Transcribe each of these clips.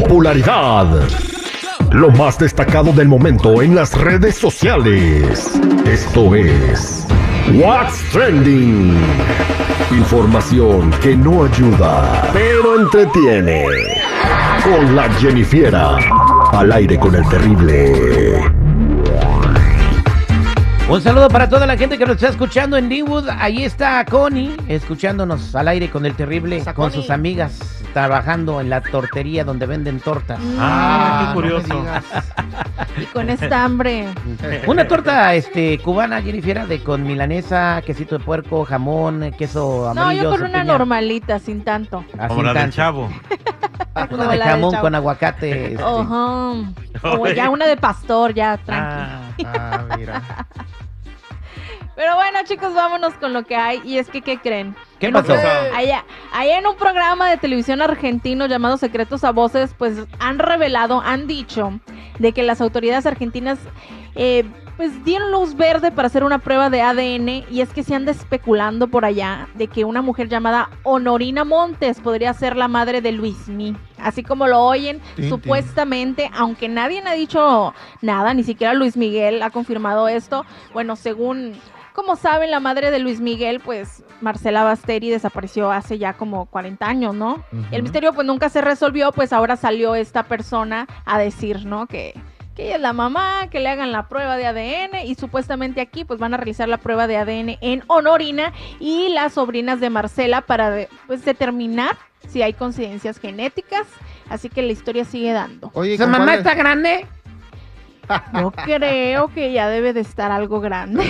Popularidad. Lo más destacado del momento en las redes sociales. Esto es What's Trending. Información que no ayuda, pero entretiene. Con la Jennifiera. Al aire con el terrible. Un saludo para toda la gente que nos está escuchando en Deanwood. Ahí está Connie, escuchándonos al aire con el terrible, con sus amigas, trabajando en la tortería donde venden tortas. Ah, qué curioso. y con esta hambre. Una torta este cubana, Jennifer, de con milanesa, quesito de puerco, jamón, queso No, amarillo. yo con una piña. normalita, sin tanto. Así Como la del tanto. chavo. Una de del jamón con aguacate. este. O ya una de pastor, ya, tranqui. Ah, Ah, mira. Pero bueno, chicos, vámonos con lo que hay. Y es que, ¿qué creen? ¿Qué En un- pasó? Allá, allá en un programa de televisión argentino llamado Secretos a Voces, pues han revelado, han dicho de que las autoridades argentinas eh, pues dieron luz verde para hacer una prueba de ADN y es que se anda especulando por allá de que una mujer llamada Honorina Montes podría ser la madre de Luismi. Así como lo oyen, supuestamente, aunque nadie ha dicho nada, ni siquiera Luis Miguel ha confirmado esto, bueno, según como saben, la madre de Luis Miguel, pues Marcela Basteri desapareció hace ya como 40 años, ¿no? El misterio pues nunca se resolvió, pues ahora salió esta persona a decir, ¿no? Que, que ella es la mamá, que le hagan la prueba de ADN y supuestamente aquí pues van a realizar la prueba de ADN en Honorina y las sobrinas de Marcela para pues determinar si hay coincidencias genéticas, así que la historia sigue dando. Oye, ¿Su mamá está grande? Yo creo que ya debe de estar algo grande.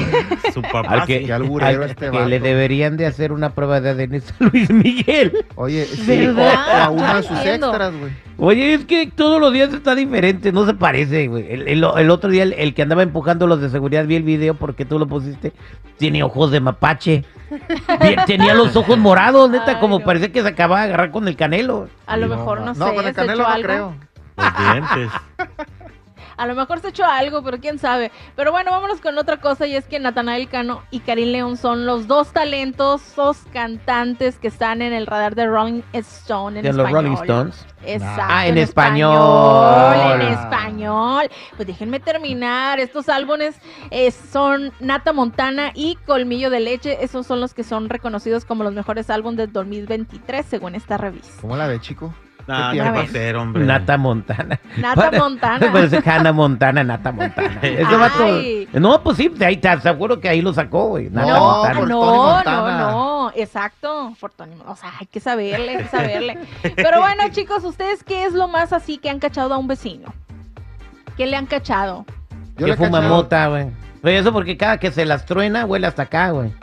Su papá. Al que, sí. alburero al este que le deberían de hacer una prueba de ADN es a Luis Miguel. Oye, sí, o, a uno de No sus extras, güey. Oye, es que todos los días está diferente, no se parece, güey. El, el- el otro día, el, el que andaba empujando los de seguridad, vi el video porque tú lo pusiste. Tiene ojos de mapache. Tenía los ojos morados, neta, Ay, como no. parece que se acaba de agarrar con el canelo. A lo No, mejor no, No, sé, con el canelo no algo. creo. Los dientes. A lo mejor se echó algo, pero quién sabe. Pero bueno, vámonos con otra cosa y es que Natanael Cano y Karim León son los dos talentos, dos cantantes que están en el radar de Rolling Stone en De los. Rolling Stones. Exacto. Ah, en español. español. En español. Pues déjenme terminar. Estos álbumes eh, son Nata Montana y Colmillo de Leche. Esos son los que son reconocidos como los mejores álbumes del 2023, según esta revista. ¿Cómo la ve, chico? No, ¿Qué no tiene? va a ser, hombre. Nata Montana. Nata Montana. Pues Hannah Montana, Nata Montana. Ese vato- Ay. No, pues sí, de ahí te aseguro que ahí lo sacó, güey. Nata No, Montana. por Tony no, no, Montana. no, exacto, por Tony O sea, hay que saberle, hay que saberle. Pero bueno, chicos, ¿ustedes qué es lo más así que han cachado a un vecino? ¿Qué le han cachado? Yo que le fuma mota, güey. Oye, eso porque cada que se las truena, huele hasta acá, güey.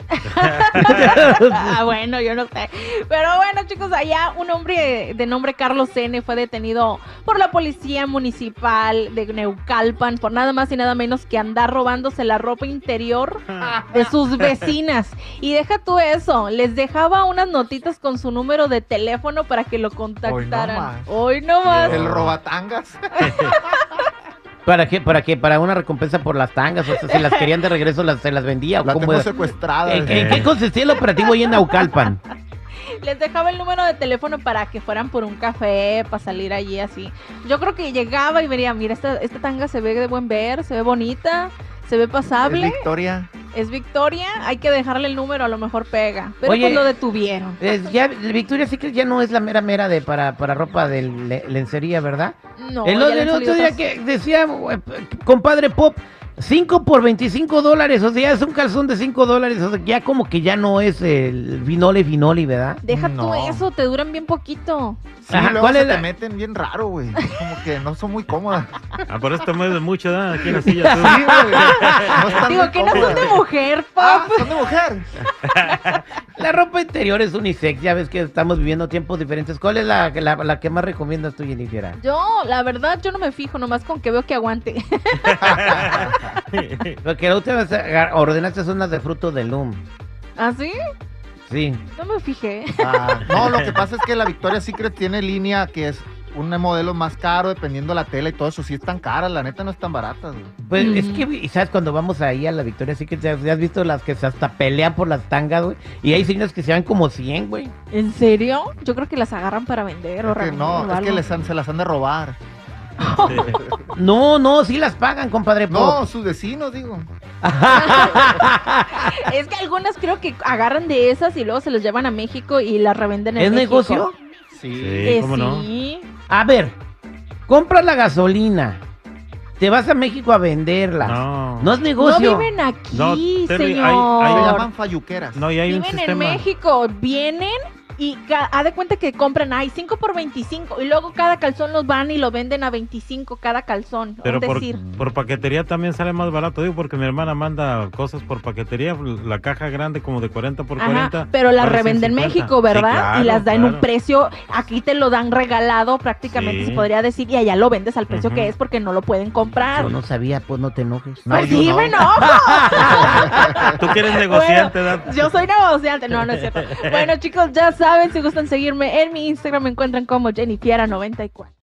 Ah, bueno, yo no sé. Pero bueno, chicos, allá un hombre de nombre Carlos N fue detenido por la policía municipal de Neucalpan por nada más y nada menos que andar robándose la ropa interior de sus vecinas. Y deja tú eso, les dejaba unas notitas con su número de teléfono para que lo contactaran. más. Hoy no más. El robatangas. ¿Para qué? ¿Para qué? ¿Para una recompensa por las tangas? O sea, si las querían de regreso, las, ¿se las vendía? ¿O La cómo tengo era? secuestrada. ¿En, en qué consistía el operativo ahí en Naucalpan? Les dejaba el número de teléfono para que fueran por un café, para salir allí así. Yo creo que llegaba y vería, mira, esta, esta tanga se ve de buen ver, se ve bonita, se ve Es pasable, Victoria. Es Victoria, hay que dejarle el número, a lo mejor pega. Pero Oye. pues lo detuvieron. Es- ya, Victoria Secret ya no es la mera mera de para, para ropa de le- lencería, ¿verdad? No, el el otro día otras- que decía, eh, compadre Pop, 5 por 25 dólares, o sea, ya es un calzón de 5 dólares, o sea, ya como que ya no es el vinole vinoli, ¿verdad? Deja tú eso, te duran bien poquito. Sí, Ajá, luego ¿cuál se es te meten bien raro, güey. Como que no son muy cómodas. Ah, por eso te mueves mucho, ¿no? Aquí en la silla tú. Sí, güey. No Digo que no son de mujer, Pop. Ah, son de mujer. La ropa interior es unisex, ya ves que estamos viviendo tiempos diferentes. ¿Cuál es la, la, la que más recomiendas tú, Jennifer? Yo, la verdad, yo no me fijo, nomás con que veo que aguante. Porque la última vez ordenaste unas de fruto de Loom. ¿Así? Sí. No me fijé. Ah, no, lo que pasa es que la Victoria Secret tiene línea que es un modelo más caro, dependiendo la tela y todo eso. Sí están caras, la neta no están baratas, güey. Pues Mm. es que, y ¿sabes? Cuando vamos ahí a la Victoria Secret, ¿ya has visto las que se hasta pelean por las tangas, güey? Y hay señores que se van como 100, güey. ¿En serio? Yo creo que las agarran para vender o Es que no, o es que les han- se las han de robar. No, no, sí las pagan, compadre. No, sus vecinos, digo. Es que algunas creo que agarran de esas y luego se las llevan a México y las revenden en ¿Es México. negocio? Sí. Sí, Eh, ¿cómo no? sí. A ver, compras la gasolina, te vas a México a venderla. No. No es No negocio. viven aquí, No, Terry, hay- señor. hay- Se llaman falluqueras. No, y hay un Viven en sistema. México, vienen y haz de cuenta que compran, ay, 5 por 25 y luego cada calzón los van y lo venden a 25 cada calzón. Pero por, decir. por paquetería también sale más barato, digo, porque mi hermana manda cosas por paquetería, la caja grande como de 40 por Ajá, 40. pero las vale revenden en 150. México, ¿verdad? Sí, claro, y las dan en un precio, aquí te lo dan regalado prácticamente, Sí. se podría decir, y allá lo vendes al precio que es porque no lo pueden comprar. Yo no sabía, pues no te enojes. No, pues sí, no. me enojo. Tú que eres negociante, ¿verdad? Yo soy negociante. No, no es cierto. Bueno, chicos, ya saben, si gustan seguirme en mi Instagram, me encuentran como Jennifiera94.